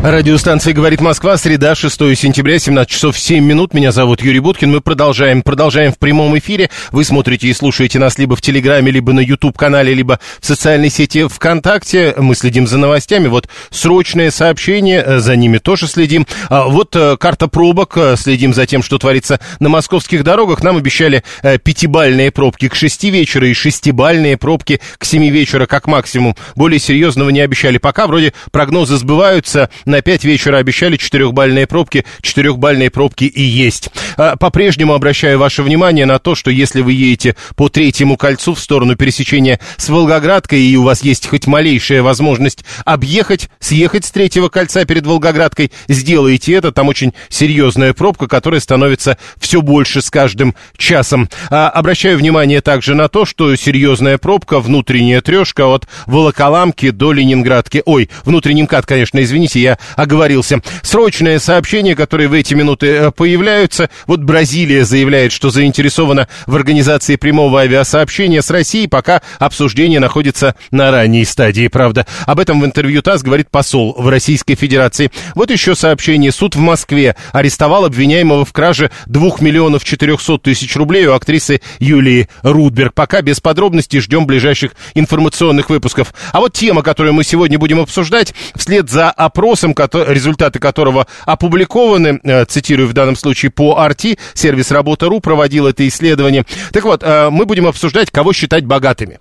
Радиостанция «Говорит Москва», среда, 6 сентября, 17 часов 7 минут. Меня зовут Юрий Буткин. Мы продолжаем. Продолжаем в прямом эфире. Вы смотрите и слушаете нас либо в Телеграме, либо на YouTube-канале, либо в социальной сети ВКонтакте. Мы следим за новостями. Вот срочное сообщение, э, за ними тоже следим. А Вот э, карта пробок, э, следим за тем, что творится на московских дорогах. Нам обещали пятибальные пробки к 6 вечера и шестибальные пробки к 7 вечера как максимум. Более серьезного не обещали. Пока вроде прогнозы сбываются. На 5 вечера обещали четырехбальные пробки. Четырехбальные пробки и есть. А, По-прежнему обращаю ваше внимание на то, что если вы едете по третьему кольцу в сторону пересечения с Волгоградкой, и у вас есть хоть малейшая возможность объехать, съехать с третьего кольца перед Волгоградкой, сделайте это. Там очень серьезная пробка, которая становится все больше с каждым часом. А, Обращаю внимание также на то, что серьезная пробка, внутренняя трешка от Волоколамки до Ленинградки. Ой, внутренний МКАД, конечно, извините, я оговорился. Срочное сообщение, которое в эти минуты э, появляются. Вот Бразилия заявляет, что заинтересована в организации прямого авиасообщения с Россией, пока обсуждение находится на ранней стадии, правда. Об этом в интервью ТАСС говорит посол в Российской Федерации. Вот еще сообщение. Суд в Москве арестовал обвиняемого в краже 2 миллионов 400 тысяч рублей у актрисы Юлии Рудберг. Пока без подробностей ждем ближайших информационных выпусков. А вот тема, которую мы сегодня будем обсуждать, вслед за опросом, кото- результаты которого опубликованы, э, цитирую в данном случае по RT, сервис Работа.ру проводил это исследование. Так вот, э, мы будем обсуждать, кого считать богатыми.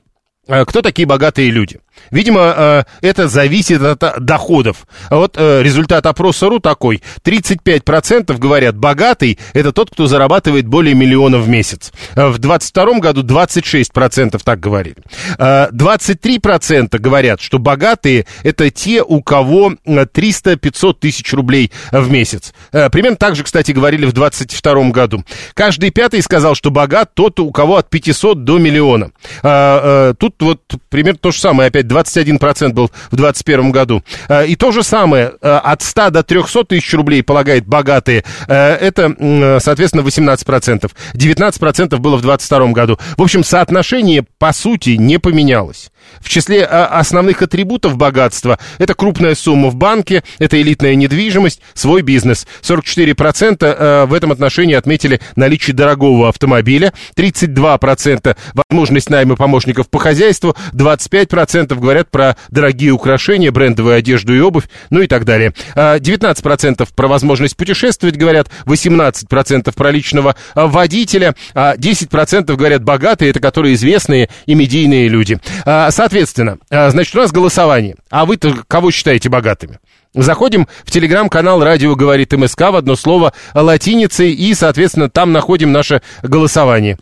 Э, Кто такие богатые люди? Видимо, э, это зависит от э, доходов. А Вот э, результат опроса РУ такой. 35% говорят, богатый – это тот, кто зарабатывает более миллиона в месяц. Э, В 22 году 26% так говорили. Э, 23% говорят, что богатые – это те, у кого э, 300-500 тысяч рублей в месяц. Э, Примерно так же, кстати, говорили в 22 году. Каждый пятый сказал, что богат тот, у кого от 500 до миллиона. А, э, Тут вот примерно то же самое, опять 21% был в 2021 году. Э, И то же самое, э, от 100 до 300 тысяч рублей полагает богатые, э, это, соответственно, 18%. 19% было в 2022 году. В общем, соотношение, по сути, не поменялось. В числе а, основных атрибутов богатства это крупная сумма в банке, это элитная недвижимость, свой бизнес. 44% э, в этом отношении отметили наличие дорогого автомобиля, 32% возможность найма помощников по хозяйству, 25% говорят про дорогие украшения, брендовую одежду и обувь, ну и так далее. А, 19% про возможность путешествовать говорят, 18% про личного а, водителя, а 10% говорят богатые, это которые известные и медийные люди. Соответственно, а, значит, у нас голосование. А вы-то кого считаете богатыми? Заходим в телеграм-канал «Радио говорит МСК» в одно слово латиницей и, соответственно, там находим наше голосование.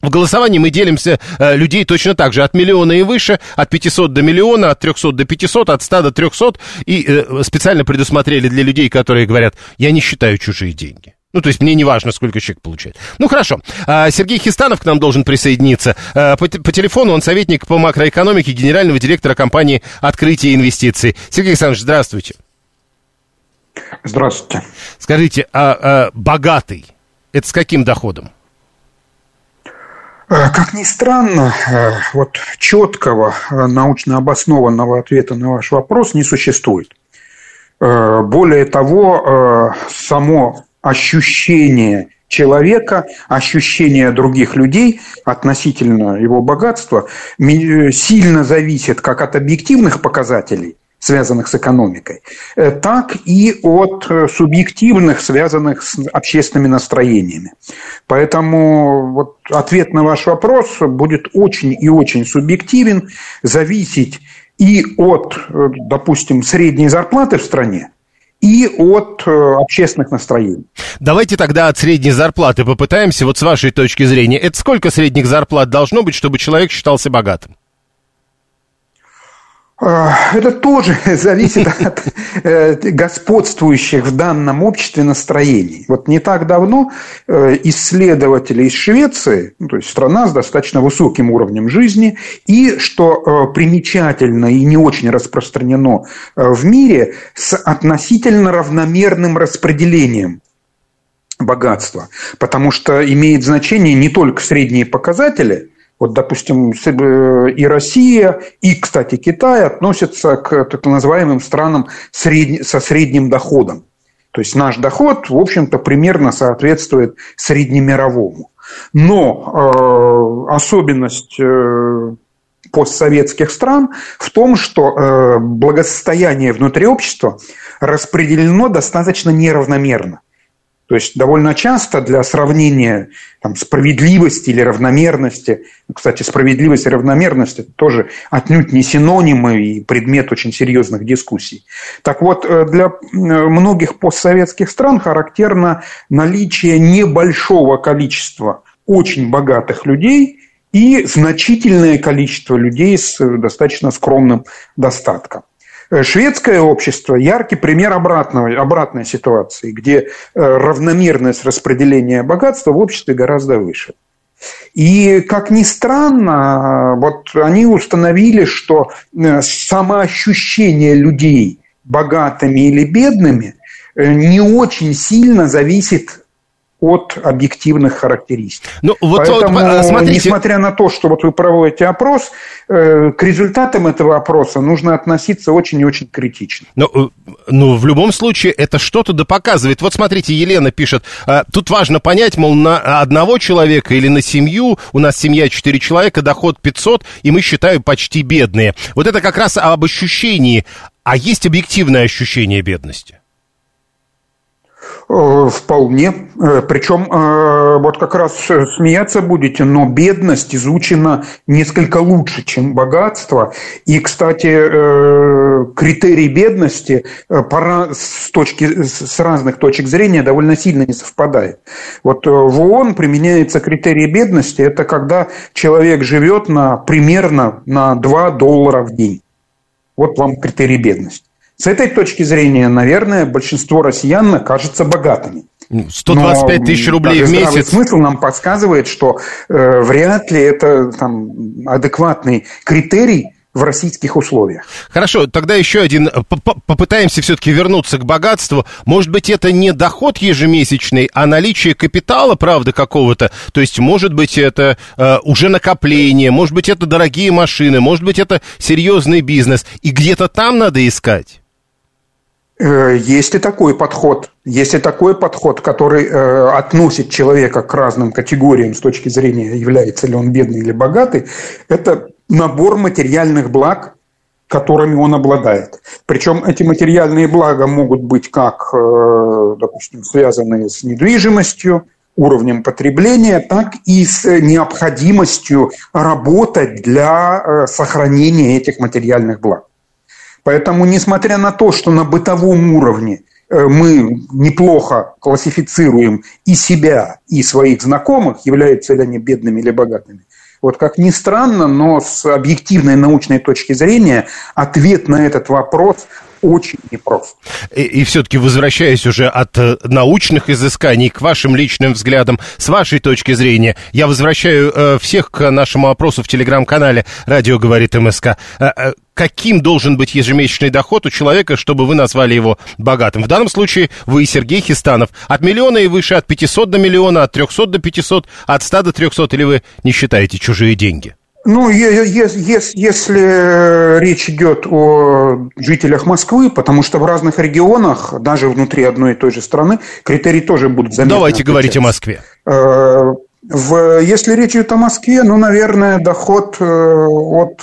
В голосовании мы делимся э, людей точно так же, от миллиона и выше, от 500 до миллиона, от 300 до 500, от 100 до 300, и э, специально предусмотрели для людей, которые говорят, я не считаю чужие деньги. Ну, то есть мне не важно, сколько человек получает. Ну, хорошо. А, Сергей Хистанов к нам должен присоединиться. А, По, по телефону он советник по макроэкономике генерального директора компании «Открытие инвестиций». Сергей Александрович, здравствуйте. Здравствуйте. Скажите, а, а богатый, это с каким доходом? Э, Как ни странно, э, вот четкого э, научно обоснованного ответа на ваш вопрос не существует. Более того, само ощущение человека, ощущение других людей относительно его богатства сильно зависит как от объективных показателей, связанных с экономикой, э, так и от э, субъективных, связанных с общественными настроениями. Поэтому вот ответ на ваш вопрос будет очень и очень субъективен, зависеть и от, э, допустим, средней зарплаты в стране, и от э, общественных настроений. Давайте тогда от средней зарплаты попытаемся, вот с вашей точки зрения. Это сколько средних зарплат должно быть, чтобы человек считался богатым? Э, это тоже зависит от э, господствующих в данном обществе настроений. Вот не так давно э, исследователи из Швеции, ну, то есть страна с достаточно высоким уровнем жизни, и, что примечательно и не очень распространено в мире, с относительно равномерным распределением богатства. Потому что имеет значение не только средние показатели – вот, допустим, э, и Россия, и, кстати, Китай относятся к так называемым странам со средним доходом. То есть наш доход, в общем-то, примерно соответствует среднемировому. Но э, особенность э, постсоветских стран в том, что э, благосостояние внутри общества распределено достаточно неравномерно. То есть довольно часто для сравнения там, справедливости или равномерности, ну, кстати, справедливость и равномерность – это тоже отнюдь не синонимы и предмет очень серьезных дискуссий. Так вот, э, для э, многих постсоветских стран характерно наличие небольшого количества очень богатых людей и значительное количество людей с достаточно скромным достатком. Э, шведское общество – яркий пример обратного, обратной ситуации, где э, равномерность распределения богатства в обществе гораздо выше. И, как ни странно, вот они установили, что э, самоощущение людей богатыми или бедными не очень сильно зависит от объективных характеристик. Ну, вот, Поэтому, вот, а, смотрите... несмотря на то, что вот вы проводите опрос, э, к результатам этого опроса нужно относиться очень и очень критично. Ну, э, ну, в любом случае, это что-то да показывает. Вот смотрите, Елена пишет, э, тут важно понять, мол, на одного человека или на семью, у нас семья 4 человека, доход 500, и мы, считаю, почти бедные. Вот это как раз об ощущении. А есть объективное ощущение бедности? Э, вполне. Э, Причем э, вот как раз смеяться будете, но бедность изучена несколько лучше, чем богатство. И, кстати, критерий бедности с, точки, с разных точек зрения довольно сильно не совпадает. Вот в ООН применяется критерий бедности, это когда человек живет на, примерно на 2 доллара в день. Вот вам критерий бедности. С этой точки зрения, наверное, большинство россиян кажется богатыми. 125 тысяч рублей в месяц. Смысл нам подсказывает, что э, вряд ли это там, адекватный критерий в российских условиях. Хорошо, тогда еще один. Попытаемся все-таки вернуться к богатству. Может быть, это не доход ежемесячный, а наличие капитала, правда, какого-то. То есть, может быть, это э, уже накопление, может быть, это дорогие машины, может быть, это серьезный бизнес. И где-то там надо искать. Э, есть и такой подход. Есть и такой подход, который э, относит человека к разным категориям с точки зрения, является ли он бедный или богатый. Это набор материальных благ, которыми он обладает. Причем эти материальные блага могут быть как, э, допустим, связанные с недвижимостью, уровнем потребления, так и с необходимостью работать для сохранения этих материальных благ. Поэтому, несмотря на то, что на бытовом уровне э, мы неплохо классифицируем и себя, и своих знакомых, являются ли они бедными или богатыми, вот как ни странно, но с объективной научной точки зрения ответ на этот вопрос очень непрост. И, и все-таки возвращаясь уже от э, научных изысканий к вашим личным взглядам, с вашей точки зрения, я возвращаю э, всех к нашему опросу в телеграм-канале «Радио говорит МСК». Э, э, каким должен быть ежемесячный доход у человека, чтобы вы назвали его богатым? В данном случае вы, Сергей Хистанов, от миллиона и выше, от 500 до миллиона, от 300 до 500, от 100 до 300, или вы не считаете чужие деньги? Ну, если речь идет о жителях Москвы, потому что в разных регионах, даже внутри одной и той же страны, критерии тоже будут заметны. Давайте говорить о Москве. Э, в, если речь идет о Москве, ну, наверное, доход э, от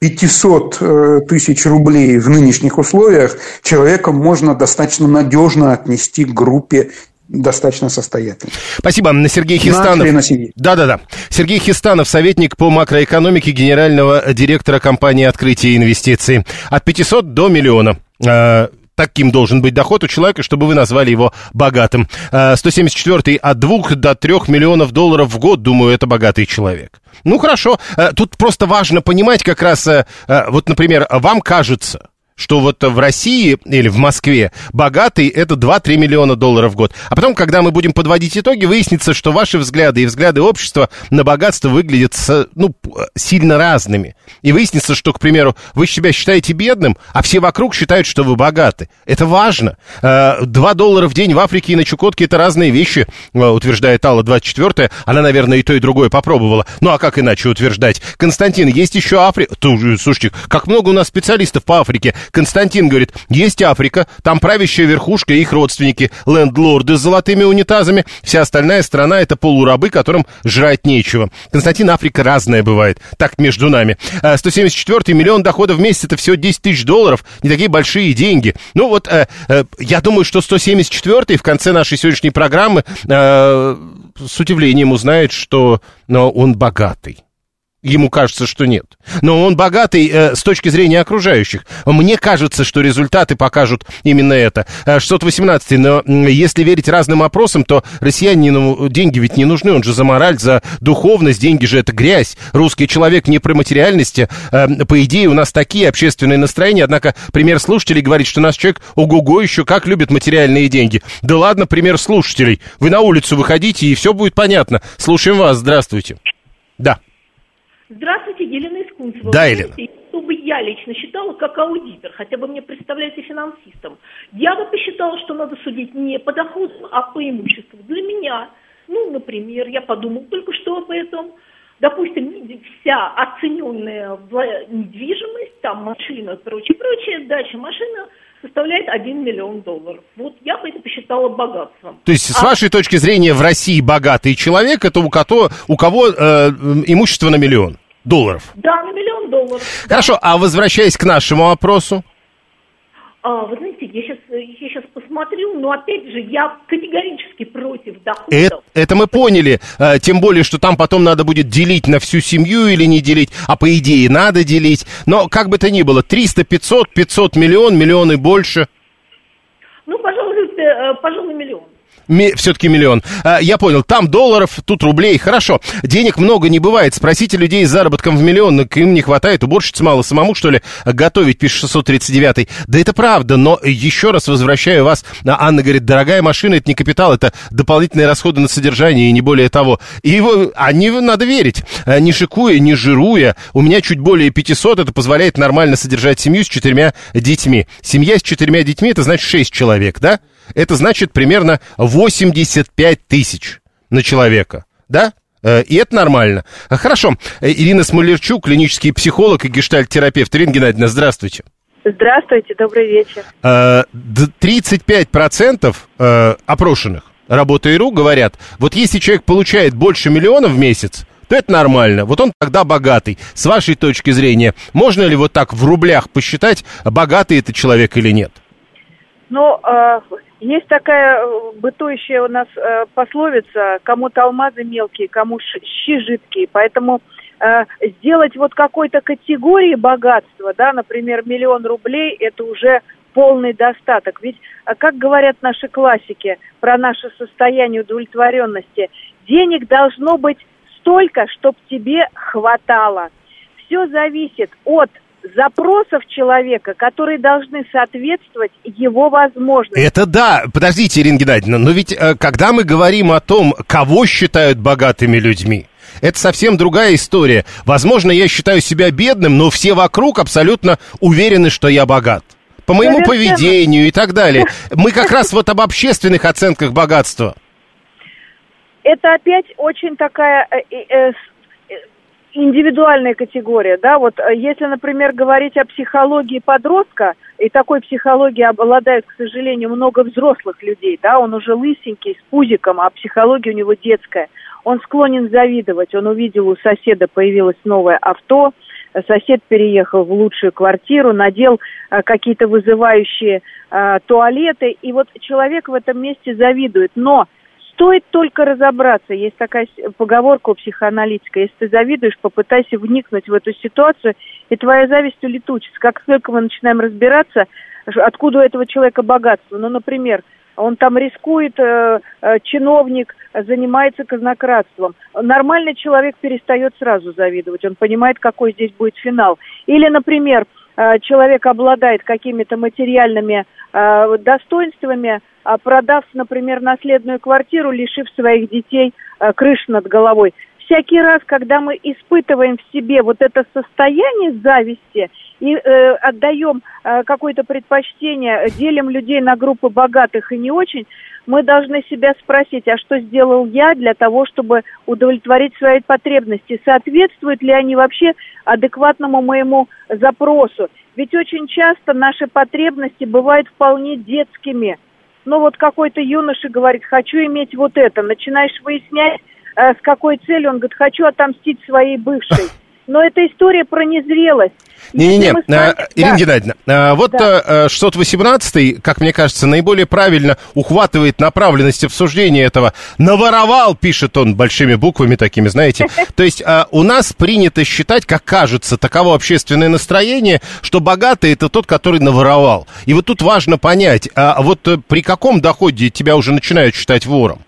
500 э, тысяч рублей в нынешних условиях человека можно достаточно надежно отнести к группе достаточно состоятельный. Спасибо. Сергей Хистанов. Да-да-да. Сергей Хистанов, советник по макроэкономике генерального директора компании «Открытие инвестиций». От 500 до миллиона. Э, таким должен быть доход у человека, чтобы вы назвали его богатым. 174 от 2 до 3 миллионов долларов в год, думаю, это богатый человек. Ну, хорошо. Тут просто важно понимать как раз, вот, например, вам кажется, что вот в России или в Москве богатый это 2-3 миллиона долларов в год. А потом, когда мы будем подводить итоги, выяснится, что ваши взгляды и взгляды общества на богатство выглядят ну, сильно разными. И выяснится, что, к примеру, вы себя считаете бедным, а все вокруг считают, что вы богаты. Это важно. 2 э, доллара в день в Африке и на Чукотке это разные вещи, э, утверждает Алла 24 Она, наверное, и то, и другое попробовала. Ну, а как иначе утверждать? Константин, есть еще Африка. Слушайте, как много у нас специалистов по Африке. Константин говорит, есть Африка, там правящая верхушка и их родственники, лендлорды с золотыми унитазами, вся остальная страна это полурабы, которым жрать нечего. Константин, Африка разная бывает, так между нами. 174 а, миллион доходов в месяц, это всего 10 тысяч долларов, не такие большие деньги. Ну вот, э, э, я думаю, что 174 в конце нашей сегодняшней программы э, с удивлением узнает, что но он богатый. Ему кажется, что нет. Но он богатый э, с точки зрения окружающих. Мне кажется, что результаты покажут именно это. 618 э, но если верить разным опросам, то россиянину деньги ведь не нужны. Он же за мораль, за духовность. Деньги же это грязь. Русский человек не про материальности. Э, по идее, у нас такие общественные настроения. Однако пример слушателей говорит, что наш человек ого-го еще как любит материальные деньги. Да ладно, пример слушателей. Вы на улицу выходите, и все будет понятно. Слушаем вас. Здравствуйте. Да. Здравствуйте, Елена Искунцева. Да, Елена. Что бы я лично считала как аудитор, хотя бы мне представляете финансистом, я бы посчитала, что надо судить не по доходам, а по имуществу. Для меня, ну, например, я подумал только что об этом, допустим, вся оцененная недвижимость, там машина, прочее, прочее, дача, машина составляет 1 миллион долларов. Вот я бы это посчитала богатством. То есть, а... с вашей точки зрения, в России богатый человек, это у кого, у кого э, имущество на миллион? Долларов. Да, на миллион долларов. Хорошо, а возвращаясь к нашему вопросу? А, вы знаете, я сейчас, я сейчас посмотрю, но опять же, я категорически против доходов. Это, это мы поняли, а, тем более, что там потом надо будет делить на всю семью или не делить, а по идее надо делить. Но как бы то ни было, 300, 500, 500 миллион, миллионы больше. Ну, пожалуй, э, пожалуй, миллион все-таки миллион. А, я понял, там долларов, тут рублей, хорошо. Денег много не бывает. Спросите людей с заработком в миллион, им не хватает, уборщиц мало, самому, что ли, готовить, пишет 639 Да это правда, но еще раз возвращаю вас. Анна говорит, дорогая машина, это не капитал, это дополнительные расходы на содержание и не более того. И его, они надо верить. А, не шикуя, не жируя, у меня чуть более 500, это позволяет нормально содержать семью с четырьмя детьми. Семья с четырьмя детьми, это значит шесть человек, да? Это значит примерно 85 тысяч на человека, да? Э, и это нормально. Хорошо. Э, Ирина Смолерчук, клинический психолог и гештальт-терапевт. Ирина Геннадьевна, здравствуйте. Здравствуйте, добрый вечер. 35% э, опрошенных Работа.ру говорят, вот если человек получает больше миллиона в месяц, то это нормально. Вот он тогда богатый. С вашей точки зрения, можно ли вот так в рублях посчитать, богатый это человек или нет? Ну, есть такая э, бытующая у нас э, пословица, кому-то алмазы мелкие, кому щи жидкие. Поэтому э, сделать вот какой-то категории богатства, да, например, миллион рублей, это уже полный достаток. Ведь, э, как говорят наши классики про наше состояние удовлетворенности, денег должно быть столько, чтобы тебе хватало. Все зависит от запросов человека, которые должны соответствовать его возможностям. Это да. Подождите, Ирина Геннадьевна, но ведь э, когда мы говорим о том, кого считают богатыми людьми, это совсем другая история. Возможно, я считаю себя бедным, но все вокруг абсолютно уверены, что я богат. По моему Совершенно. поведению и так далее. Мы как раз вот об общественных оценках богатства. Это опять очень такая э, э, индивидуальная категория, да, вот э, если, например, говорить о психологии подростка, и такой психологией обладают, к сожалению, много взрослых людей, да, он уже лысенький, с пузиком, а психология у него детская, он склонен завидовать, он увидел у соседа появилось новое авто, сосед переехал в лучшую квартиру, надел а, какие-то вызывающие а, туалеты, и вот человек в этом месте завидует, но Стоит только разобраться. Есть такая поговорка у психоаналитика. Если ты завидуешь, попытайся вникнуть в эту ситуацию, и твоя зависть улетучится. Как только мы начинаем разбираться, откуда у этого человека богатство. Ну, например, он там рискует, э, э, чиновник занимается казнократством. Нормальный человек перестает сразу завидовать, он понимает, какой здесь будет финал. Или, например, э, человек обладает какими-то материальными э, достоинствами, продав, например, наследную квартиру, лишив своих детей э, крыши над головой. Всякий раз, когда мы испытываем в себе вот это состояние зависти и э, отдаем э, какое-то предпочтение, делим людей на группы богатых и не очень, мы должны себя спросить, а что сделал я для того, чтобы удовлетворить свои потребности? Соответствуют ли они вообще адекватному моему запросу? Ведь очень часто наши потребности бывают вполне детскими. Ну вот какой-то юноша говорит, хочу иметь вот это. Начинаешь выяснять, э, с какой целью. Он говорит, хочу отомстить своей бывшей. Но это история про незрелость. Не-не-не, мы... а, Ирина да. Геннадьевна, а, вот да. 618 а, как мне кажется, наиболее правильно ухватывает направленность обсуждения этого. Наворовал, пишет он большими буквами такими, знаете. То есть а, у нас принято считать, как кажется, таково общественное настроение, что богатый это тот, который наворовал. И вот тут важно понять, а вот э, при каком доходе тебя уже начинают считать вором?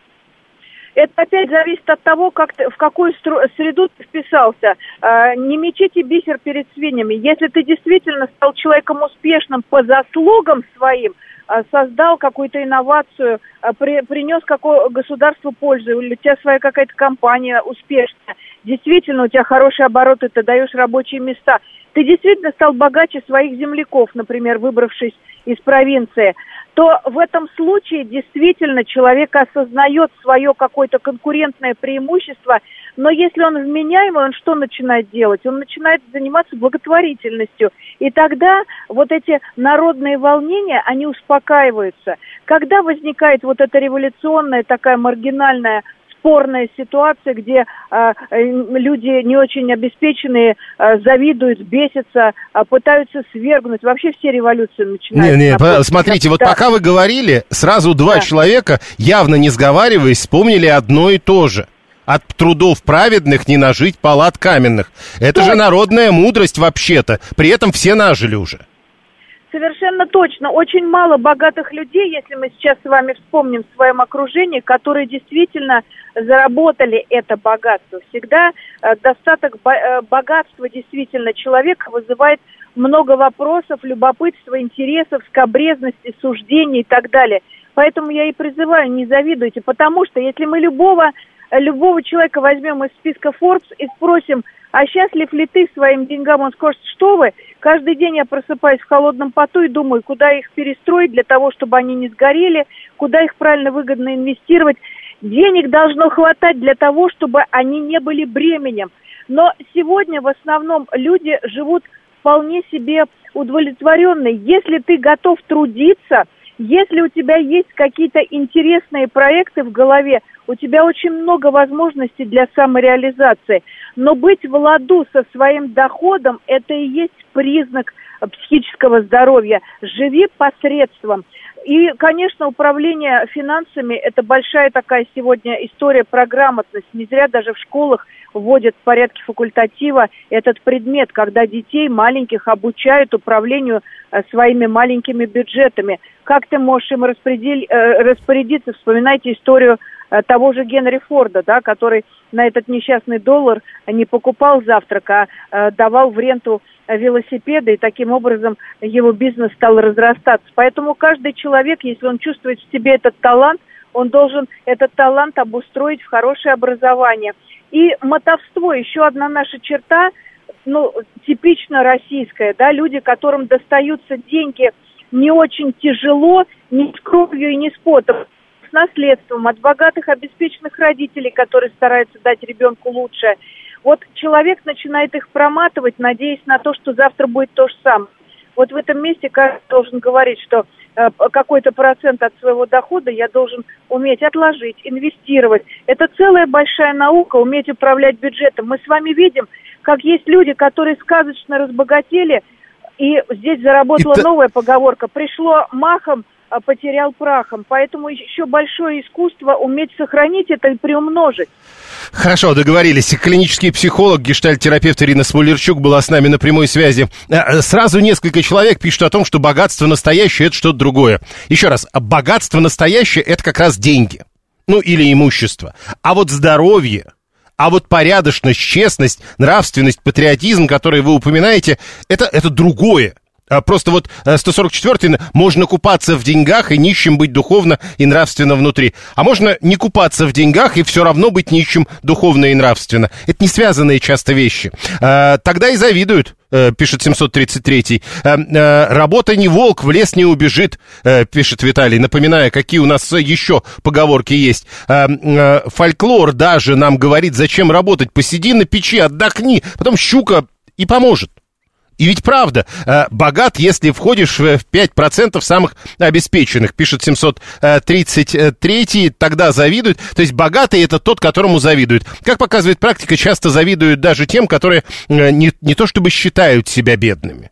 Это опять зависит от того, как ты, в какую среду ты вписался. А, не мечите бисер перед свиньями. Если ты действительно стал человеком успешным по заслугам своим, а, создал какую-то инновацию, а, при, принес какое государству пользу, или у тебя своя какая-то компания успешная, действительно у тебя хорошие обороты, ты даешь рабочие места, ты действительно стал богаче своих земляков, например, выбравшись из провинции – то в этом случае действительно человек осознает свое какое-то конкурентное преимущество, но если он вменяемый, он что начинает делать? Он начинает заниматься благотворительностью. И тогда вот эти народные волнения, они успокаиваются. Когда возникает вот эта революционная такая маргинальная спорная ситуация, где э, люди не очень обеспеченные э, завидуют, бесятся, э, пытаются свергнуть. Вообще все революции начинаются. Не, не, смотрите, вот да. пока вы говорили, сразу два да. человека, явно не сговариваясь, вспомнили одно и то же. От трудов праведных не нажить палат каменных. Это Точно. же народная мудрость вообще-то. При этом все нажили уже. Совершенно точно. Очень мало богатых людей, если мы сейчас с вами вспомним в своем окружении, которые действительно заработали это богатство. Всегда э, достаток э, богатства действительно человека вызывает много вопросов, любопытства, интересов, скобрезности, суждений и так далее. Поэтому я и призываю, не завидуйте, потому что если мы любого, любого человека возьмем из списка Forbes и спросим, а счастлив ли ты своим деньгам? Он скажет, что вы? Каждый день я просыпаюсь в холодном поту и думаю, куда их перестроить для того, чтобы они не сгорели, куда их правильно выгодно инвестировать. Денег должно хватать для того, чтобы они не были бременем. Но сегодня в основном люди живут вполне себе удовлетворенные. Если ты готов трудиться, если у тебя есть какие-то интересные проекты в голове, у тебя очень много возможностей для самореализации. Но быть в ладу со своим доходом – это и есть признак психического здоровья. Живи посредством. И, конечно, управление финансами – это большая такая сегодня история про грамотность. Не зря даже в школах вводят в порядке факультатива этот предмет, когда детей маленьких обучают управлению э, своими маленькими бюджетами. Как ты можешь им э, распорядиться? Вспоминайте историю того же Генри Форда, да, который на этот несчастный доллар не покупал завтрак, а давал в ренту велосипеда, и таким образом его бизнес стал разрастаться. Поэтому каждый человек, если он чувствует в себе этот талант, он должен этот талант обустроить в хорошее образование. И мотовство, еще одна наша черта, ну, типично российская, да, люди, которым достаются деньги не очень тяжело, не с кровью и не с потом, с наследством от богатых, обеспеченных родителей, которые стараются дать ребенку лучшее. Вот человек начинает их проматывать, надеясь на то, что завтра будет то же самое. Вот в этом месте каждый должен говорить, что э, какой-то процент от своего дохода я должен уметь отложить, инвестировать. Это целая большая наука, уметь управлять бюджетом. Мы с вами видим, как есть люди, которые сказочно разбогатели, и здесь заработала Это... новая поговорка. Пришло махом потерял прахом. Поэтому еще большое искусство уметь сохранить это и приумножить. Хорошо, договорились. Клинический психолог, гештальт-терапевт Ирина Смолерчук была с нами на прямой связи. Э, сразу несколько человек пишут о том, что богатство настоящее – это что-то другое. Еще раз, богатство настоящее – это как раз деньги. Ну, или имущество. А вот здоровье, а вот порядочность, честность, нравственность, патриотизм, которые вы упоминаете, это, это другое. А просто вот 144-й э, можно купаться в деньгах и нищим быть духовно и нравственно внутри. А можно не купаться в деньгах и все равно быть нищим духовно и нравственно. Это не связанные часто вещи. А, тогда и завидуют э, пишет 733-й. Э, «Работа не волк, в лес не убежит», пишет Виталий, напоминая, какие у нас еще поговорки есть. «Фольклор даже нам говорит, зачем работать, посиди на печи, отдохни, потом щука и поможет». И ведь правда, э, богат, если входишь в 5% самых обеспеченных, пишет 733, тогда завидуют. То есть богатый это тот, которому завидуют. Как показывает практика, часто завидуют даже тем, которые э, не, не то чтобы считают себя бедными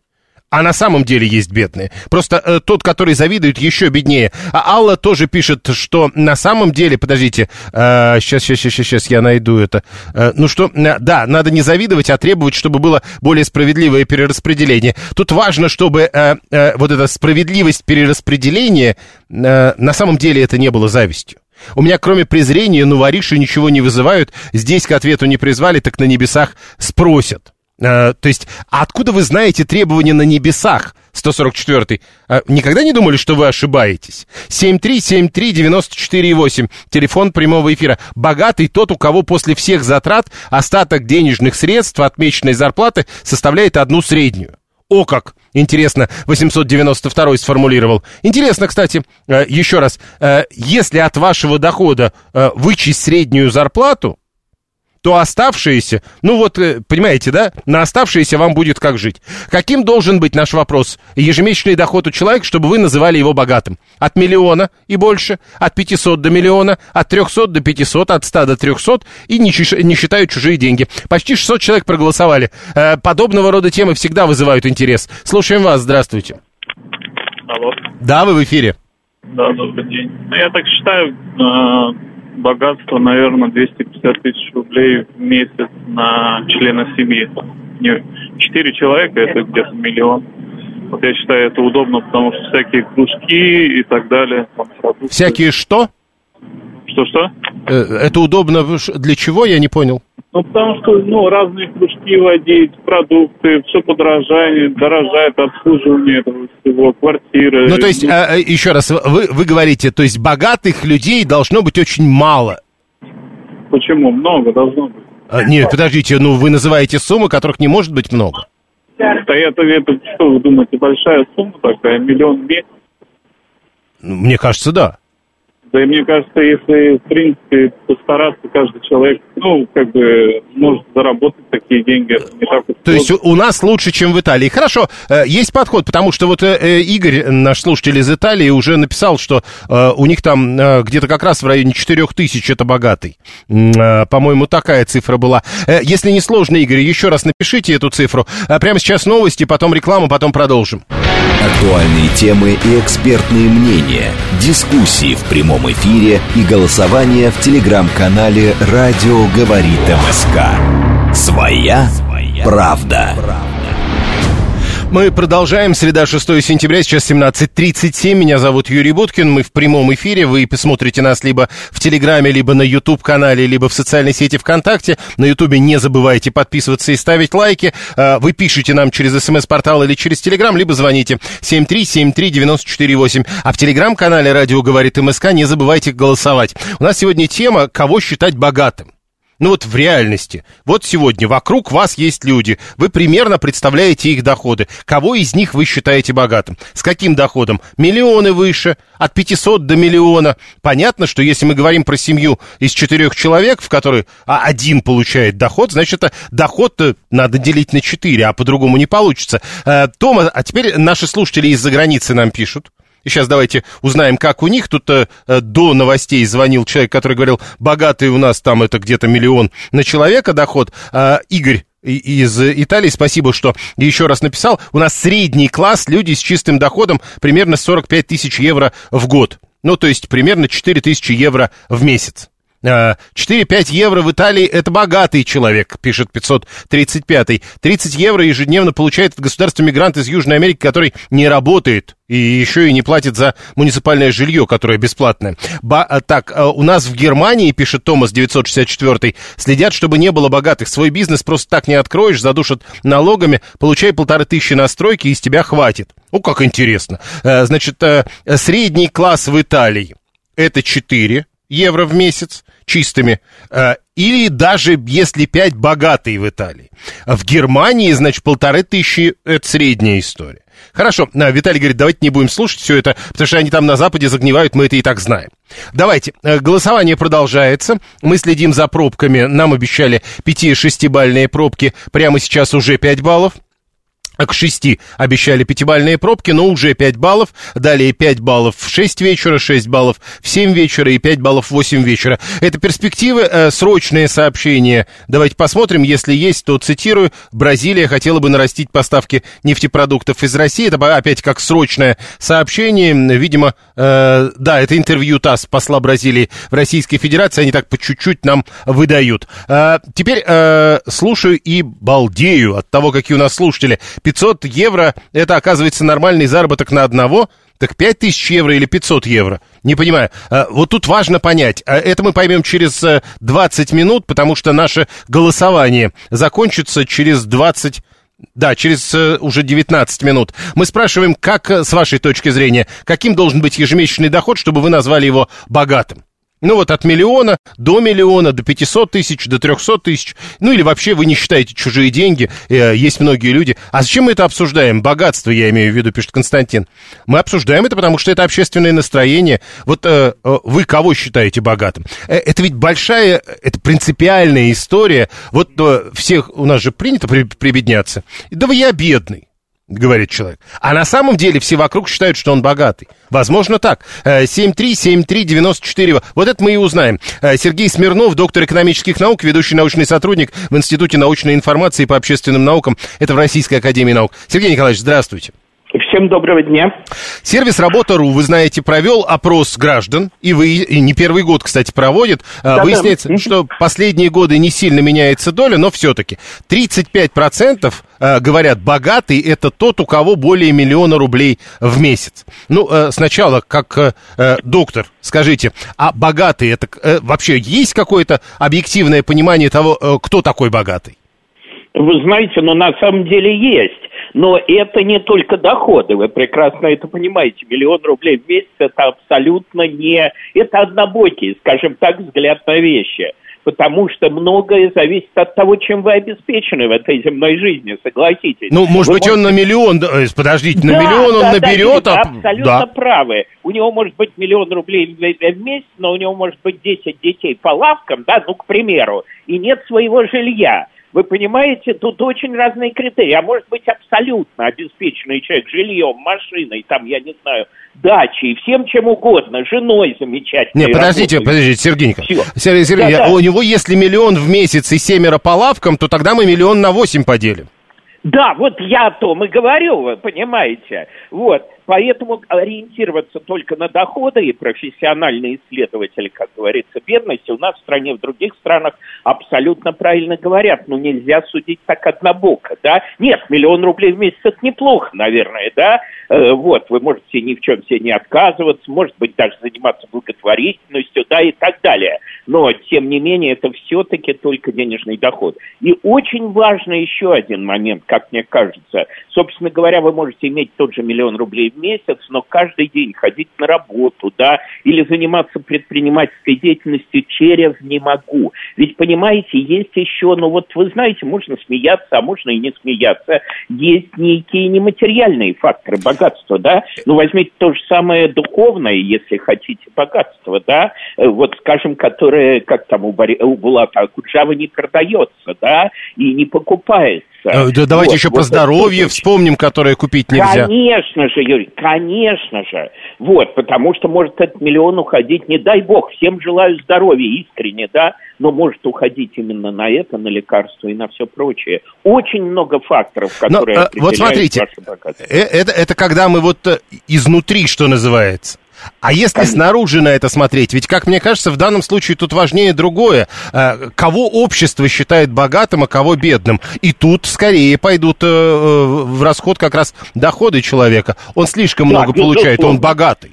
а на самом деле есть бедные. Просто э, тот, который завидует, еще беднее. А Алла тоже пишет, что на самом деле, подождите, э, сейчас, сейчас, сейчас, сейчас я найду это. Э, ну что, э, да, надо не завидовать, а требовать, чтобы было более справедливое перераспределение. Тут важно, чтобы э, э, вот эта справедливость перераспределения, э, на самом деле это не было завистью. У меня кроме презрения, ну, вориши ничего не вызывают. Здесь к ответу не призвали, так на небесах спросят. Э, то есть, а откуда вы знаете требования на небесах? 144. А, никогда не думали, что вы ошибаетесь? 7373948, телефон прямого эфира. Богатый тот, у кого после всех затрат остаток денежных средств, отмеченной зарплаты, составляет одну среднюю. О как! Интересно, 892 сформулировал. Интересно, кстати, э, еще раз, э, если от вашего дохода вычесть среднюю зарплату, то оставшиеся, ну вот, э, понимаете, да, на оставшиеся вам будет как жить. Каким должен быть наш вопрос? Ежемесячный доход у человека, чтобы вы называли его богатым. От миллиона и больше, от 500 до миллиона, от 300 до 500, от 100 до 300 и не, не считают чужие деньги. Почти 600 человек проголосовали. Э, подобного рода темы всегда вызывают интерес. Слушаем вас, здравствуйте. Алло. Да, вы в эфире. Да, добрый день. Ну, я так считаю, э, богатство, наверное, 250 тысяч рублей в месяц на члена семьи. Четыре человека – это где-то миллион. Вот я считаю, это удобно, потому что всякие кружки и так далее. Всякие что? Что-что? Э, это удобно для чего, я не понял. Ну, потому что, ну, разные кружки водить, продукты, все подорожает, дорожает обслуживание этого всего, квартиры. Ну, то есть, а, а, еще раз, вы, вы говорите, то есть богатых людей должно быть очень мало. Почему? Много должно быть. А, нет, подождите, ну, вы называете суммы, которых не может быть много. Да, это, это, что вы думаете, большая сумма такая, миллион в месяц? Ну, мне кажется, да. Да и мне кажется, если, в принципе, постараться, каждый человек, ну, как бы, может заработать такие деньги. Не так То есть у нас лучше, чем в Италии. Хорошо, э, есть подход, потому что вот э, э, Игорь, наш слушатель из Италии, уже написал, что у них там где-то как раз в районе 4 тысяч это богатый. По-моему, такая цифра была. Если не сложно, Игорь, еще раз напишите эту цифру. Прямо сейчас новости, потом реклама, потом продолжим. Актуальные темы и экспертные мнения, дискуссии в прямом эфире и голосование в телеграм-канале «Радио говорит МСК». Своя правда. правда. Мы продолжаем. Среда, 6 сентября, сейчас 17.37. Меня зовут Юрий Буткин. Мы в прямом эфире. Вы посмотрите нас либо в Телеграме, либо на YouTube-канале, либо в социальной сети ВКонтакте. На Ютубе не забывайте подписываться и ставить лайки. А, вы пишите нам через смс-портал или через Телеграм, либо звоните 7373948. А в Телеграм-канале «Радио говорит МСК» не забывайте голосовать. У нас сегодня тема «Кого считать богатым?». Ну вот в реальности. Вот сегодня вокруг вас есть люди. Вы примерно представляете их доходы. Кого из них вы считаете богатым? С каким доходом? Миллионы выше, от 500 до миллиона. Понятно, что если мы говорим про семью из четырех человек, в которой а, один получает доход, значит, это доход надо делить на четыре, а по-другому не получится. Э, Тома, а теперь наши слушатели из-за границы нам пишут. И сейчас давайте узнаем, как у них. Тут э, до новостей звонил человек, который говорил, богатый у нас там это где-то миллион на человека доход. А, Игорь, из Италии, спасибо, что еще раз написал. У нас средний класс, люди с чистым доходом примерно 45 тысяч евро в год. Ну, то есть примерно 4 тысячи евро в месяц. 4-5 э, евро в Италии – это богатый человек, пишет 535-й. 30 евро ежедневно получает государство-мигрант из Южной Америки, который не работает и еще и не платит за муниципальное жилье, которое бесплатное. Ба, а, так, а, у нас в Германии, пишет Томас 964, следят, чтобы не было богатых. Свой бизнес просто так не откроешь, задушат налогами, получай полторы тысячи на стройке, и из тебя хватит. Ну, как интересно. Э, значит, э, средний класс в Италии – это 4 евро в месяц чистыми, э, или даже если 5 богатые в Италии. В Германии, значит, полторы тысячи – это средняя история. Хорошо, э, Виталий говорит, давайте не будем слушать все это, потому что они там на Западе загнивают, мы это и так знаем. Давайте, э, голосование продолжается, мы следим за пробками, нам обещали 5-6-бальные пробки, прямо сейчас уже 5 баллов к 6 обещали пятибальные пробки, но уже 5 баллов. Далее 5 баллов в 6 вечера, 6 баллов в 7 вечера и 5 баллов в 8 вечера. Это перспективы, э, срочные сообщения. Давайте посмотрим, если есть, то цитирую. Бразилия хотела бы нарастить поставки нефтепродуктов из России. Это опять как срочное сообщение. Видимо, э, да, это интервью ТАСС посла Бразилии в Российской Федерации. Они так по чуть-чуть нам выдают. Э, теперь э, слушаю и балдею от того, какие у нас слушатели. 500 евро – это, оказывается, нормальный заработок на одного, так 5000 евро или 500 евро? Не понимаю. А, вот тут важно понять. А, это мы поймем через 20 э, минут, потому что наше голосование закончится через 20 да, через э, уже 19 минут. Мы спрашиваем, как, э, с вашей точки зрения, каким должен быть ежемесячный доход, чтобы вы назвали его богатым? Ну вот от миллиона до миллиона, до 500 тысяч, до 300 тысяч. Ну или вообще вы не считаете чужие деньги. Э, есть многие люди. А зачем мы это обсуждаем? Богатство, я имею в виду, пишет Константин. Мы обсуждаем это, потому что это общественное настроение. Вот э, э вы кого считаете богатым? Это ведь большая, это принципиальная история. Вот всех, у нас же принято прибедняться. Да вы я бедный говорит человек. А на самом деле все вокруг считают, что он богатый. Возможно так. 7373948. Э, вот это мы и узнаем. Э, Сергей Смирнов, доктор экономических наук, ведущий научный сотрудник в Институте научной информации по общественным наукам. Это в Российской Академии Наук. Сергей Николаевич, здравствуйте. Всем доброго дня. Сервис Работа.ру, вы знаете, провел опрос граждан, и вы и не первый год, кстати, проводит. А, да, Выясняется, да. что последние годы не сильно меняется доля, но все-таки 35% а, говорят, богатый это тот, у кого более миллиона рублей в месяц. Ну, э, сначала, как э, э, доктор, скажите, а богатый это вообще есть какое-то объективное понимание того, кто такой богатый? Вы знаете, но на самом деле есть. Но это не только доходы, вы прекрасно это понимаете. Миллион рублей в месяц – это абсолютно не... Это однобокий, скажем так, взгляд на вещи потому что многое зависит от того, чем вы обеспечены в этой земной жизни, согласитесь. Ну, может вы быть, можете... он на миллион, подождите, на да, миллион он да, наберет, да, а... абсолютно да. правы. У него может быть миллион рублей в месяц, но у него может быть 10 детей по лавкам, да, ну, к примеру, и нет своего жилья. Вы понимаете, тут очень разные критерии. А может быть абсолютно обеспеченный человек жильем, машиной, там, я не знаю, дачей, всем чем угодно, женой замечательной. Нет, подождите, работой. подождите, Сергейка. Сергей, Сергей, да, да. у него если миллион в месяц и семеро по лавкам, то тогда мы миллион на восемь поделим. Да, вот я о том и говорю, вы понимаете. Вот. Поэтому ориентироваться только на доходы и профессиональные исследователи, как говорится, бедности у нас в стране, в других странах абсолютно правильно говорят. Ну, нельзя судить так однобоко, да? Нет, миллион рублей в месяц – это неплохо, наверное, да? Э, вот, вы можете ни в чем себе не отказываться, может быть, даже заниматься благотворительностью, да, и так далее. Но, тем не менее, это все-таки только денежный доход. И очень важно еще один момент, как мне кажется. Собственно говоря, вы можете иметь тот же миллион рублей в месяц, но каждый день ходить на работу, да, или заниматься предпринимательской деятельностью через «не могу». Ведь, понимаете, есть еще, ну вот вы знаете, можно смеяться, а можно и не смеяться, есть некие нематериальные факторы богатства, да, ну возьмите то же самое духовное, если хотите, богатство, да, э, вот, скажем, которое, как там у, Бари, у Булата Акуджава не продается, да, и не покупается, Э, да, давайте Вот, еще вот про это здоровье вспомним, которое купить нельзя. Конечно же, Юрий, конечно же. Вот, потому что может этот миллион уходить, не дай бог, всем желаю здоровья искренне, да, но может уходить именно на это, на лекарства и на все прочее. Очень много факторов, Но, которые э, определяют вот смотрите, богатство. э, это, это когда мы вот э, изнутри, что называется. А если снаружи на это смотреть, ведь, как мне кажется, в данном случае тут важнее другое. Э, Кого общество считает богатым, а кого бедным. И тут скорее пойдут э, э, в расход как раз доходы человека. Он слишком Да, много получает, он безусловно. богатый.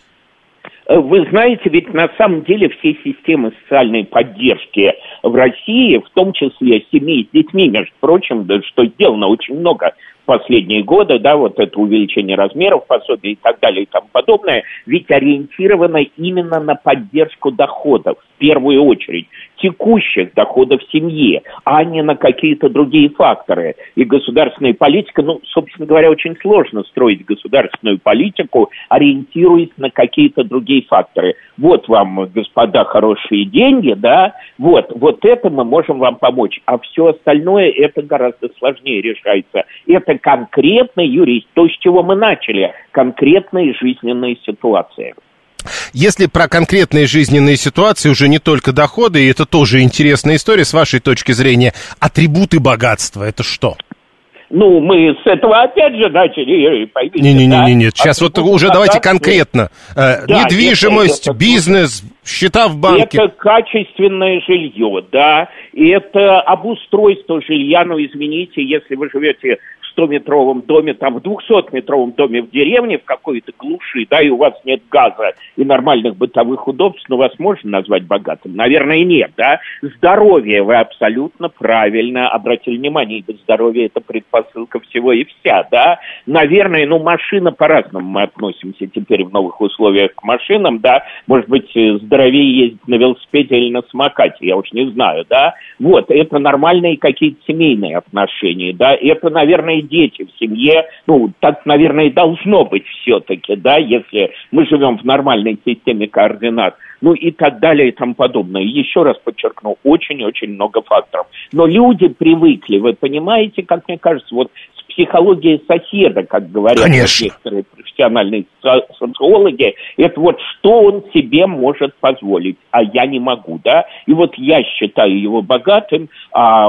Вы знаете, ведь на самом деле все системы социальной поддержки в России, в том числе семей с детьми, между прочим, да, что сделано очень много последние годы, да, вот это увеличение размеров пособий и так далее и тому подобное, ведь ориентировано именно на поддержку доходов в первую очередь, текущих доходов семьи, а не на какие-то другие факторы. И государственная политика, ну, собственно говоря, очень сложно строить государственную политику, ориентируясь на какие-то другие факторы. Вот вам, господа, хорошие деньги, да, вот, вот это мы можем вам помочь. А все остальное, это гораздо сложнее решается. Это конкретно, Юрий, то, с чего мы начали, конкретные жизненные ситуации. Если про конкретные жизненные ситуации, уже не только доходы, и это тоже интересная история с вашей точки зрения, атрибуты богатства, это что? Ну, мы с этого опять же начали, Не-не-не, да? нет, сейчас вот уже давайте конкретно. Э, Да, Недвижимость, это- бизнес, счета в банке. Это качественное жилье, да, и это обустройство жилья, ну, извините, если вы живете 100-метровом доме, там, в 200-метровом доме в деревне, в какой-то глуши, да, и у вас нет газа и нормальных бытовых удобств, ну, вас можно назвать богатым? Наверное, нет, да. Здоровье, вы абсолютно правильно обратили внимание, ибо здоровье – это предпосылка всего и вся, да. Наверное, ну, машина по-разному мы относимся теперь в новых условиях к машинам, да. Может быть, э, здоровее ездить на велосипеде или на самокате, я уж не знаю, да. Вот, это нормальные какие-то семейные отношения, да. Это, наверное, дети в семье, ну, так, наверное, и должно быть все-таки, да, если мы живем в нормальной системе координат, ну и так далее и тому подобное. Еще раз подчеркну, очень-очень много факторов. Но люди привыкли, вы понимаете, как мне кажется, вот с психологией соседа, как говорят Конечно. некоторые профессиональные со- социологи, это вот что он себе может позволить, а я не могу, да? И вот я считаю его богатым, а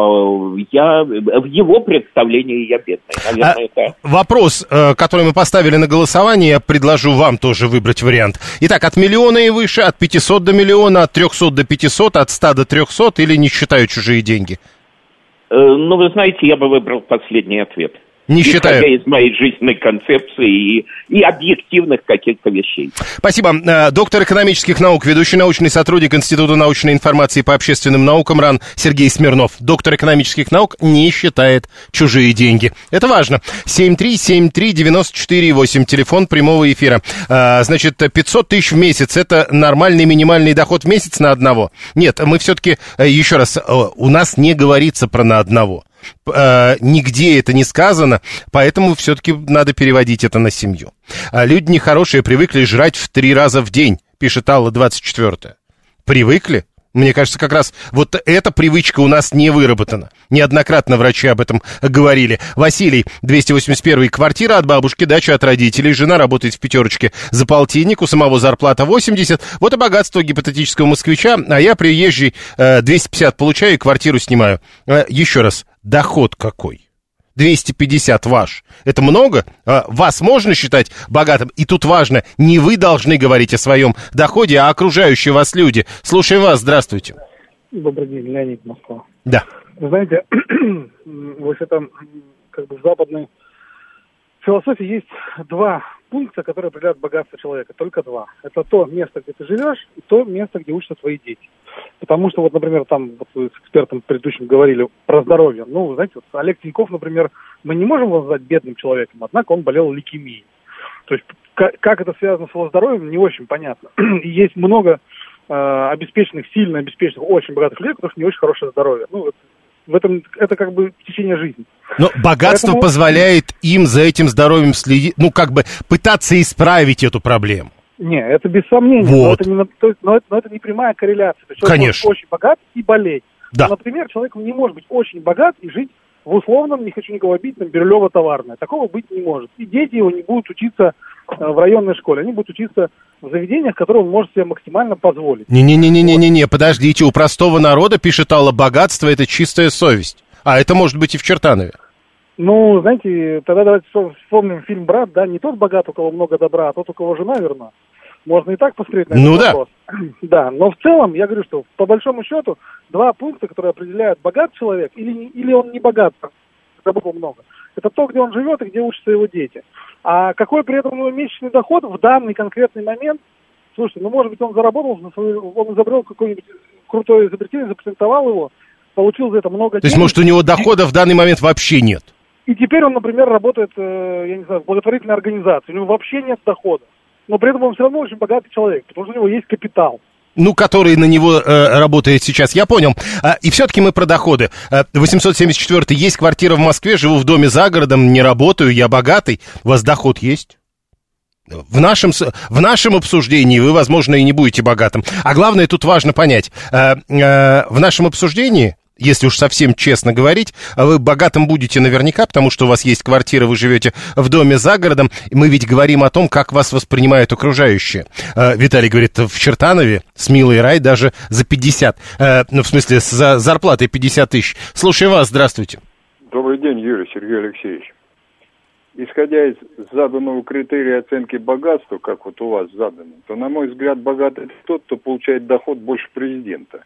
я в его представлении я бедный. Наверное, это... Вопрос, э, который мы поставили на голосование, я предложу вам тоже выбрать вариант. Итак, от миллиона и выше, от 500 до миллиона, от 300 до 500, от 100 до 300 или не считаю чужие деньги? Э, Ну, вы знаете, я бы выбрал последний ответ. Не Исходя считаю. из моей жизненной концепции и, и объективных каких-то вещей. Спасибо. Э, Доктор экономических наук, ведущий научный сотрудник Института научной информации по общественным наукам РАН Сергей Смирнов. Доктор экономических наук не считает чужие деньги. Это важно. 7373948, телефон прямого эфира. Э, Значит, 500 тысяч в месяц – это нормальный минимальный доход в месяц на одного? Нет, мы все-таки, еще раз, э, у нас не говорится про на одного. Э, нигде это не сказано, поэтому все-таки надо переводить это на семью. А люди нехорошие привыкли жрать в три раза в день, пишет Алла 24 Привыкли? Мне кажется, как раз вот эта привычка у нас не выработана. Неоднократно врачи об этом говорили. Василий, 281 квартира от бабушки, дача от родителей. Жена работает в пятерочке за полтинник, у самого зарплата 80. Вот и богатство гипотетического москвича, а я приезжий э, 250 получаю и квартиру снимаю. Э, еще раз, доход какой? 250 ваш. Это много? А, Вас можно считать богатым? И тут важно, не вы должны говорить о своем доходе, а окружающие вас люди. Слушаем вас, здравствуйте. Добрый день, Леонид Москва. Да. Вы знаете, вообще-то, м, как бы в западной философии есть два пункта, которые определяют богатство человека. Только два. Это то место, где ты живешь, и то место, где учатся твои дети. Потому что, вот, например, там вот вы с экспертом предыдущим говорили про здоровье. Ну, вы знаете, вот Олег Тиньков, например, мы не можем его назвать бедным человеком, однако он болел лейкемией. То есть как, это связано с его здоровьем, не очень понятно. И есть много э, обеспеченных, сильно обеспеченных, очень богатых людей, у которых не очень хорошее здоровье. Ну, вот в этом это как бы течение жизни. Но богатство Поэтому- позволяет им за этим здоровьем следить, ну, как бы пытаться исправить эту проблему. Не, это без сомнения. Но, Вот. это не, на- но, это, но это не прямая корреляция. То есть человек Конечно. может очень богат и болеть. Да. Но, например, человек не может быть очень богат и жить в условном, не хочу никого обидеть, там, Бирюлево-Товарное. Такого быть не может. И дети его не будут учиться в районной школе, они будут учиться в заведениях, которые он может себе максимально позволить. Не-не-не-не-не-не, подождите, у простого народа, пишет Алла, богатство – это чистая совесть. А это может быть и в Чертанове. Ну, знаете, тогда давайте вспомним фильм «Брат», да, не тот богат, у кого много добра, а тот, у кого жена верна. Можно и так посмотреть на этот Ну да. вопрос. Да, но в целом, я говорю, что по большому счету, два пункта, которые определяют, богат человек или, или он не богат, забыл много. Это то, где он живет и где учатся его дети. А какой при этом у него месячный доход в данный конкретный момент, слушайте, ну, может быть, он заработал, он изобрел какое-нибудь крутое изобретение, запатентовал его, получил за это много То есть, денег. может, у него дохода в данный момент вообще нет? И теперь он, например, работает, э, я не знаю, в благотворительной организации. У него вообще нет дохода. Но при этом он все равно очень богатый человек, потому что у него есть капитал. Ну, который на него э, работает сейчас, я понял. А, и все-таки мы про доходы. А, 874 есть квартира в Москве, живу в доме за городом, не работаю, я богатый. У вас доход есть? В нашем, в нашем обсуждении вы, возможно, и не будете богатым. А главное, тут важно понять, э, э, в нашем обсуждении, если уж совсем честно говорить, вы богатым будете наверняка, потому что у вас есть квартира, вы живете в доме за городом, и мы ведь говорим о том, как вас воспринимают окружающие. Э, Виталий говорит, в Чертанове с милый рай даже за 50, э, ну, в смысле, за зарплатой 50 тысяч. Слушаем вас, здравствуйте. Добрый день, Юрий Сергей Алексеевич. Исходя из заданного критерия оценки богатства, как вот у вас задано, то, на мой взгляд, богатый тот, кто получает доход больше президента.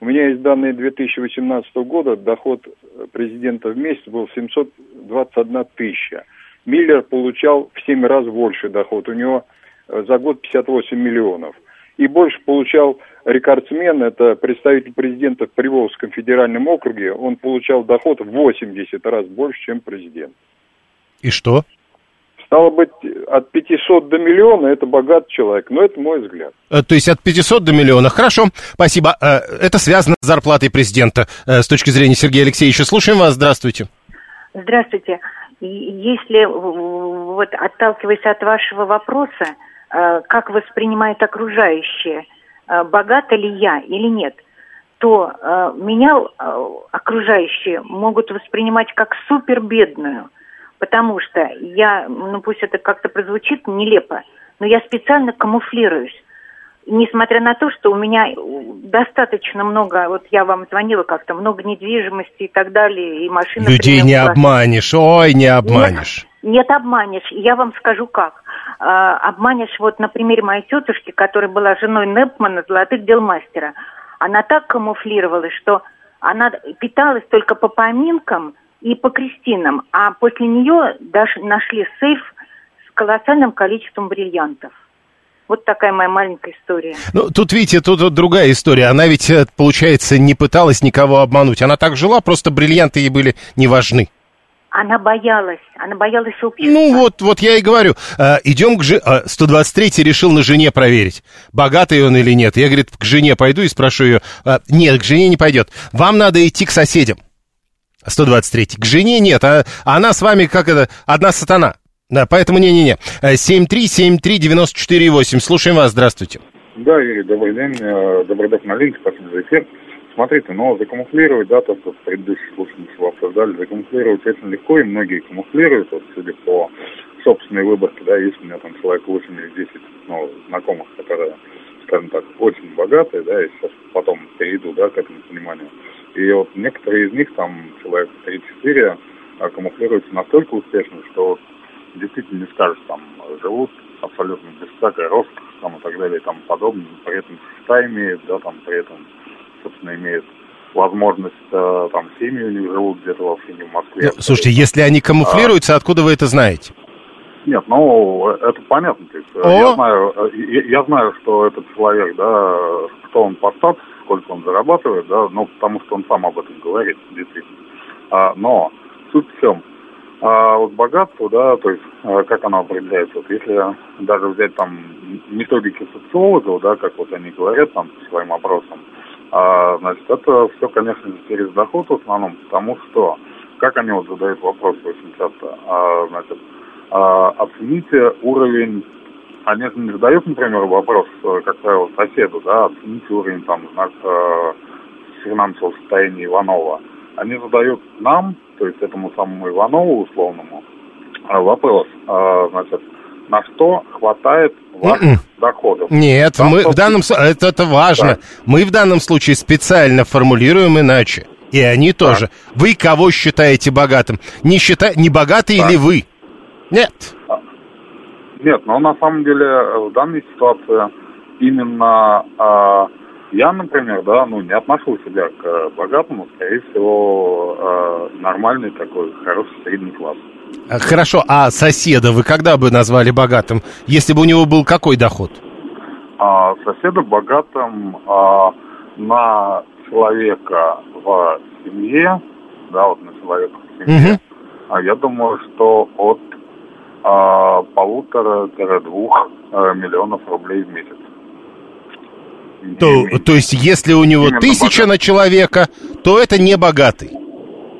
У меня есть данные 2018 года, доход э, президента в месяц был 721 тысяча. Миллер получал в 7 раз больше доход, у него э, за год 58 миллионов. И больше получал рекордсмен, это представитель президента в Приволжском федеральном округе, он получал доход в 80 раз больше, чем президент. И что? Стало быть, от 500 до миллиона это богатый человек, но это мой взгляд. Э, То есть от 500 до миллиона. Хорошо, спасибо. Э, Это связано с зарплатой президента э, с точки зрения Сергея Алексеевича. Слушаем вас, здравствуйте. Здравствуйте. Если вот отталкиваясь от вашего вопроса, как воспринимают окружающие, богата ли я или нет, то меня окружающие могут воспринимать как супер бедную, потому что я, ну пусть это как-то прозвучит нелепо, но я специально камуфлируюсь. Несмотря на то, что у меня достаточно много, вот я вам звонила как-то, много недвижимости и так далее, и машины... Людей не обманешь, ой, не обманешь. Нет, обманешь. Я вам скажу как. А, обманешь вот на примере моей тетушки, которая была женой Непмана, золотых дел мастера. Она так камуфлировалась, что она питалась только по поминкам и по крестинам, а после нее даже нашли сейф с колоссальным количеством бриллиантов. Вот такая моя маленькая история. Ну, тут, видите, тут вот другая история. Она ведь, э, получается, не пыталась никого обмануть. Она так жила, просто бриллианты ей были не важны. Она боялась, она боялась общества. Ну, вот, вот я и говорю. Э, идем к жене. 123-й решил на жене проверить, богатый он или нет. Я, говорит, к жене пойду и спрошу ее. э, нет, к жене не пойдет. Вам надо идти к соседям. 123 К жене нет, а она с вами как это, одна сатана. Да, поэтому не-не-не. Э, 7373948. Слушаем вас, здравствуйте. Да, Юрий, добрый день. Э, Добродок на линке, спасибо за эфир. Смотрите, но закамуфлировать, да, то, что в предыдущих слушаниях вы обсуждали, закамуфлировать очень легко, и многие камуфлируют, вот, судя по собственной выборке, да, есть у меня там человек 8 или 10 ну, знакомых, которые, скажем так, очень богатые, да, и сейчас потом перейду, да, к этому пониманию. И вот некоторые из них, там, человек 3-4, а, камуфлируются настолько успешно, что вот действительно не скажешь, там, живут абсолютно без всякой роскоши, там, и так далее, и тому подобное, при этом счета имеют, да, там, при этом, собственно, имеют возможность, э, там, семьи у них живут где-то вообще не в Москве. Ну, слушайте, если они камуфлируются, откуда вы это знаете? Нет, ну, это понятно. То есть, э, О! я, знаю, э, я, я знаю, что этот человек, да, кто он по статусу, сколько он зарабатывает, да, ну, потому что он сам об этом говорит, действительно. А, но суть в чем? А вот богатство, да, то есть э, как оно определяется, вот если даже взять там методики социологов, да, как вот они говорят там своим опросам, а, значит, это все, конечно через доход в основном, потому что, как они вот задают вопрос очень часто, а, значит, а, оцените уровень, они же не задают, например, вопрос, э, как правило, соседу, да, оцените уровень там знак, э, финансового состояния Иванова. они задают нам, то есть этому самому Иванову условному, э, вопрос, э, значит, на что хватает ваших Мгм. доходов. Нет, Там, мы в данном с- это, это важно. Да. Мы в данном случае специально формулируем иначе. И они тоже. Вы кого считаете богатым? Не считай, не богатый или вы? Нет. Нет, но на самом деле э, в данной ситуации именно э, я, например, да, ну не отношу себя к э, богатому, скорее всего, э, нормальный такой хороший средний класс. А, Хорошо, а соседа вы когда бы назвали богатым, если бы у него был какой доход? А соседа богатым а, на человека в семье, да, вот на человека в семье, а я думаю, что от полутора-двух э, миллионов рублей в месяц. То, то есть, если у него тысяча на человека, то это не богатый.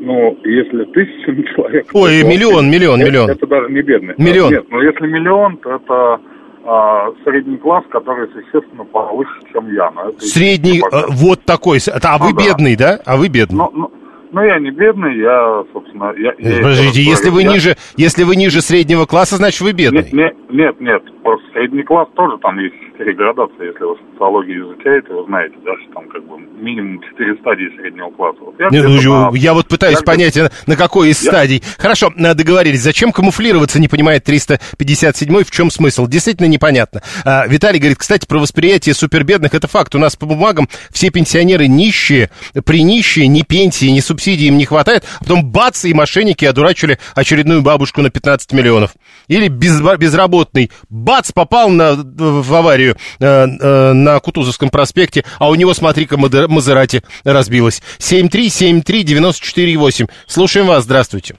Ну, если тысяча на человека... Ой, то миллион, миллион, это, миллион. Это даже не бедный. Миллион. Нет, ну если миллион, то это а, средний класс, который существенно повыше, чем я. Но это Средний, богатый. э, вот такой. А вы Ну да. бедный, да? А вы бедный. Ну, ну, ну, я не бедный, я, собственно... Я, я Подождите, если вы я- ниже, если вы ниже среднего класса, значит вы бедный. Нет, нет, нет, нет, просто средний класс тоже там есть четыре градации, если вы социологию изучаете, вы знаете, да, что там как бы минимум четыре стадии среднего класса. Вот я Не, ну, на- я вот пытаюсь я понять, на, какой из Я- стадий. Хорошо, э, договорились. Зачем камуфлироваться, не понимает 357 в чем смысл? Действительно непонятно. А, Виталий говорит, кстати, про восприятие супербедных, это факт. У нас по бумагам все пенсионеры нищие, принищие, ни пенсии, ни субсидий им не хватает. А потом бац, и мошенники одурачили очередную бабушку на 15 миллионов. Или без- безработный, бац, попал на, в аварию э, э, на Кутузовском проспекте, а у него, смотри-ка, Мазерати разбилась. 7373948. Слушаем вас, здравствуйте.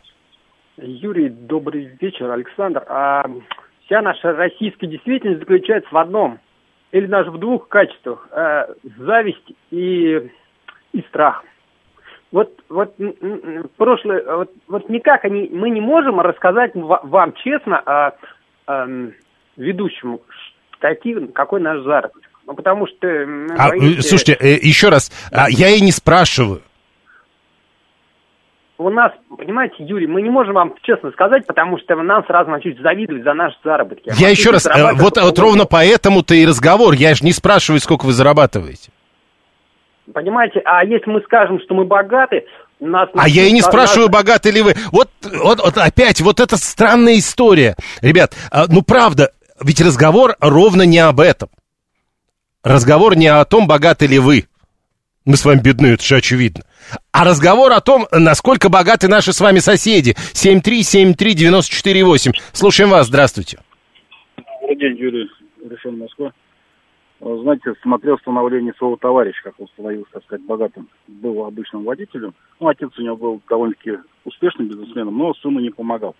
Юрий, добрый вечер, Александр. А вся наша российская действительность заключается в одном, или даже в двух качествах. А, зависть и, и страх. Вот, вот прошлое, вот, вот никак они, мы не можем рассказать ва- вам честно о, эм, ведущему, какие, какой наш заработок. Ну, потому что... мы А, боимся- э, слушайте, э, еще раз, а, я и не спрашиваю. у нас, понимаете, Юрий, мы не можем вам честно сказать, потому что нам сразу начнут завидовать за наши заработки. Я еще раз, э, вот, вот ровно поэтому-то и разговор. Я же не спрашиваю, сколько вы зарабатываете. Понимаете, а если мы скажем, что мы богаты, нас... А я и не нас- спрашиваю, богаты ли вы. Вот, вот, вот опять, вот эта странная история. Ребят, а, ну правда, ведь разговор ровно не об этом. Разговор не о том, богаты ли вы. Мы с вами бедны, это же очевидно. А разговор о том, насколько богаты наши с вами соседи. 7373948. Слушаем вас, здравствуйте. Добрый день, Юрий Решен, Москва. Э, Знаете, смотрел становление своего товарища, как он становился, так сказать, богатым. Был обычным водителем. Ну, отец у него был довольно-таки успешным бизнесменом, но сыну не помогал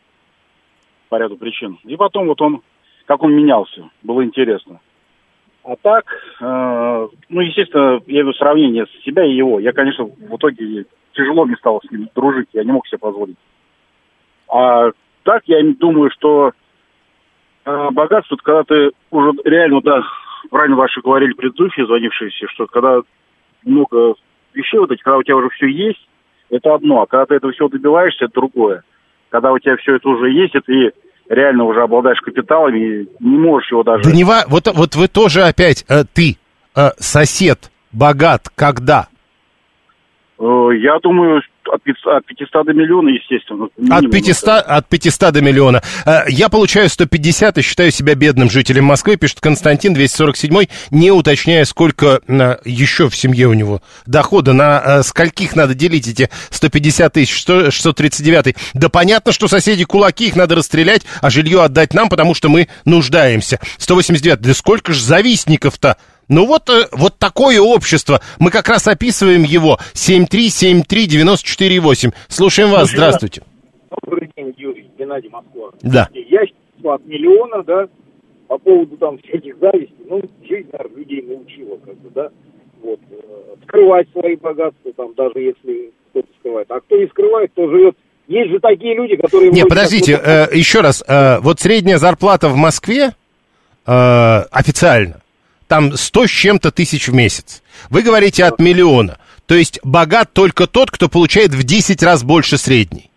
по ряду причин. И потом вот он, как он менялся, было интересно. А так, э, ну, естественно, я веду сравнение с себя и его. Я, конечно, в итоге тяжело мне стало с ним дружить, я не мог себе позволить. А так, я думаю, что э, богатство, это когда ты уже реально, да, правильно ваши говорили предыдущие звонившиеся, что когда много вещей вот этих, когда у тебя уже все есть, это одно, а когда ты этого всего добиваешься, это другое. Когда у тебя все это уже есть, и ты реально уже обладаешь капиталом и не можешь его даже... Да не ва- вот, вот вы тоже опять, э, ты, э, сосед, богат, когда? Э, Я думаю, от 500, от 500 до миллиона, естественно. От минимум 500, это. от 500 до миллиона. Э, Я получаю 150 и считаю себя бедным жителем Москвы, пишет Константин 247, не уточняя, сколько э, еще в семье у него дохода, на э, скольких надо делить эти 150 тысяч, что- 639. Да понятно, что соседи кулаки, их надо расстрелять, а жилье отдать нам, потому что мы нуждаемся. 189, да сколько же завистников-то? Ну вот, э, вот такое общество. Мы как раз описываем его. 7373948. Слушаем вас. Здравствуйте. Добрый день, Юрий, Геннадий Москва. Да. Я считаю, от миллиона, да, по поводу там всяких завистей, ну, жизнь, наверное, людей научила, как бы, да, вот, э, скрывать свои богатства, там, даже если кто-то скрывает. А кто не скрывает, то живет. Есть же такие люди, которые... Не, подождите, э, еще раз. э, вот средняя зарплата в Москве э, официально, там 100 с чем-то тысяч в месяц. Вы говорите от миллиона. То есть богат только тот, кто получает в 10 раз больше средней.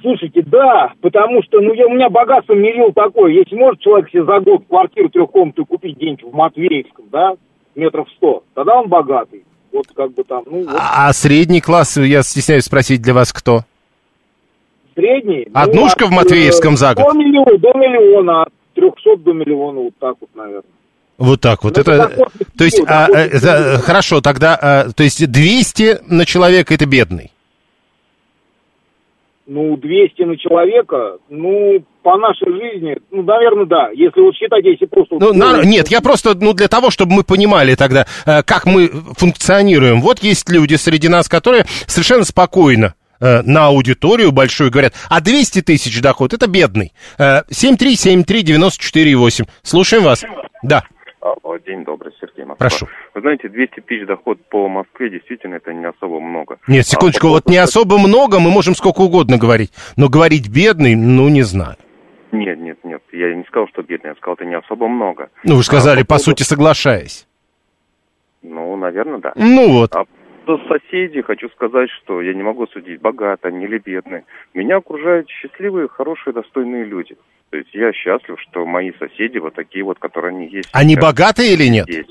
Слушайте, да, потому что ну, я, у меня богатство мерил такое. Если может человек себе за год квартиру трехкомнатную купить где-нибудь в Матвеевском, да, метров сто, тогда он богатый. Вот как бы там, ну... Вот. А средний класс, я стесняюсь спросить, для вас кто? Средний? Однушка ну, в Матвеевском за год? До миллиона, до миллиона, от 300 до миллиона, вот так вот, наверное. Вот так вот. Ну, это, это то есть, а, а, за- хорошо, тогда, а, то есть 200 на человека это бедный. Ну, 200 на человека, ну, по нашей жизни, ну, наверное, да. Если вот считать, если просто... Ну, на- нет, я просто, ну, для того, чтобы мы понимали тогда, э, как мы функционируем. Вот есть люди среди нас, которые совершенно спокойно на аудиторию большую говорят, а 200 тысяч доход, это бедный. Э, 7373948. Слушаем вас. Да. Алло, день добрый, Сергей Москва. Прошу. Вы знаете, 200 тысяч доход по Москве действительно это не особо много. Нет, секундочку, А по вот не особо много, мы можем сколько угодно говорить. Но говорить бедный, ну, не знаю. Нет, нет, нет, я не сказал, что бедный, я сказал, это не особо много. Ну, вы же сказали, А по поводу- сути, соглашаясь. Ну, наверное, да. Ну вот. А по соседей хочу сказать, что я не могу судить, богаты они или бедные. Меня окружают счастливые, хорошие, достойные люди. То есть я счастлив, что мои соседи вот такие вот, которые они есть. Они богатые или нет? здесь.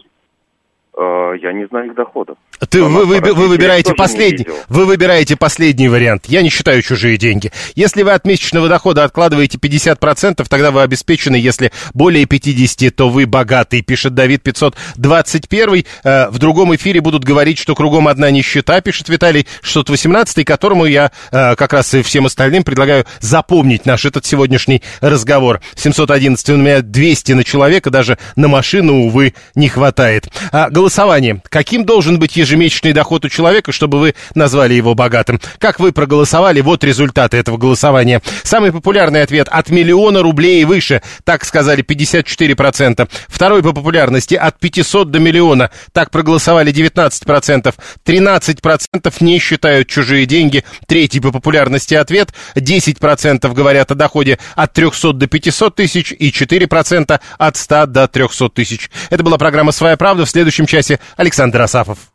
Э, Я не знаю их доходов. Ты, вы, вы- вы выбираете последний, вы выбираете последний вариант. Я не считаю чужие деньги. Если вы от месячного дохода откладываете 50%, тогда вы обеспечены. Если более 50, то вы богатый, пишет Давид 521. Э, в другом эфире будут говорить, что кругом одна нищета, пишет Виталий 618, которому я э, как раз и всем остальным предлагаю запомнить наш этот сегодняшний разговор. 711 у меня 200 на человека, даже на машину, увы, не хватает. А, голосование. Каким должен быть ежемесячный доход у человека, чтобы вы назвали его богатым? Как вы проголосовали? Вот результаты этого голосования. Самый популярный ответ от миллиона рублей и выше. Так сказали 54%. Второй по популярности от 500 до миллиона. Так проголосовали 19%. 13% не считают чужие деньги. Третий по популярности ответ. 10% говорят о доходе от 300 до 500 тысяч и 4% от 100 до 300 тысяч. Это была программа «Своя правда». В следующем часе Александр Асафов.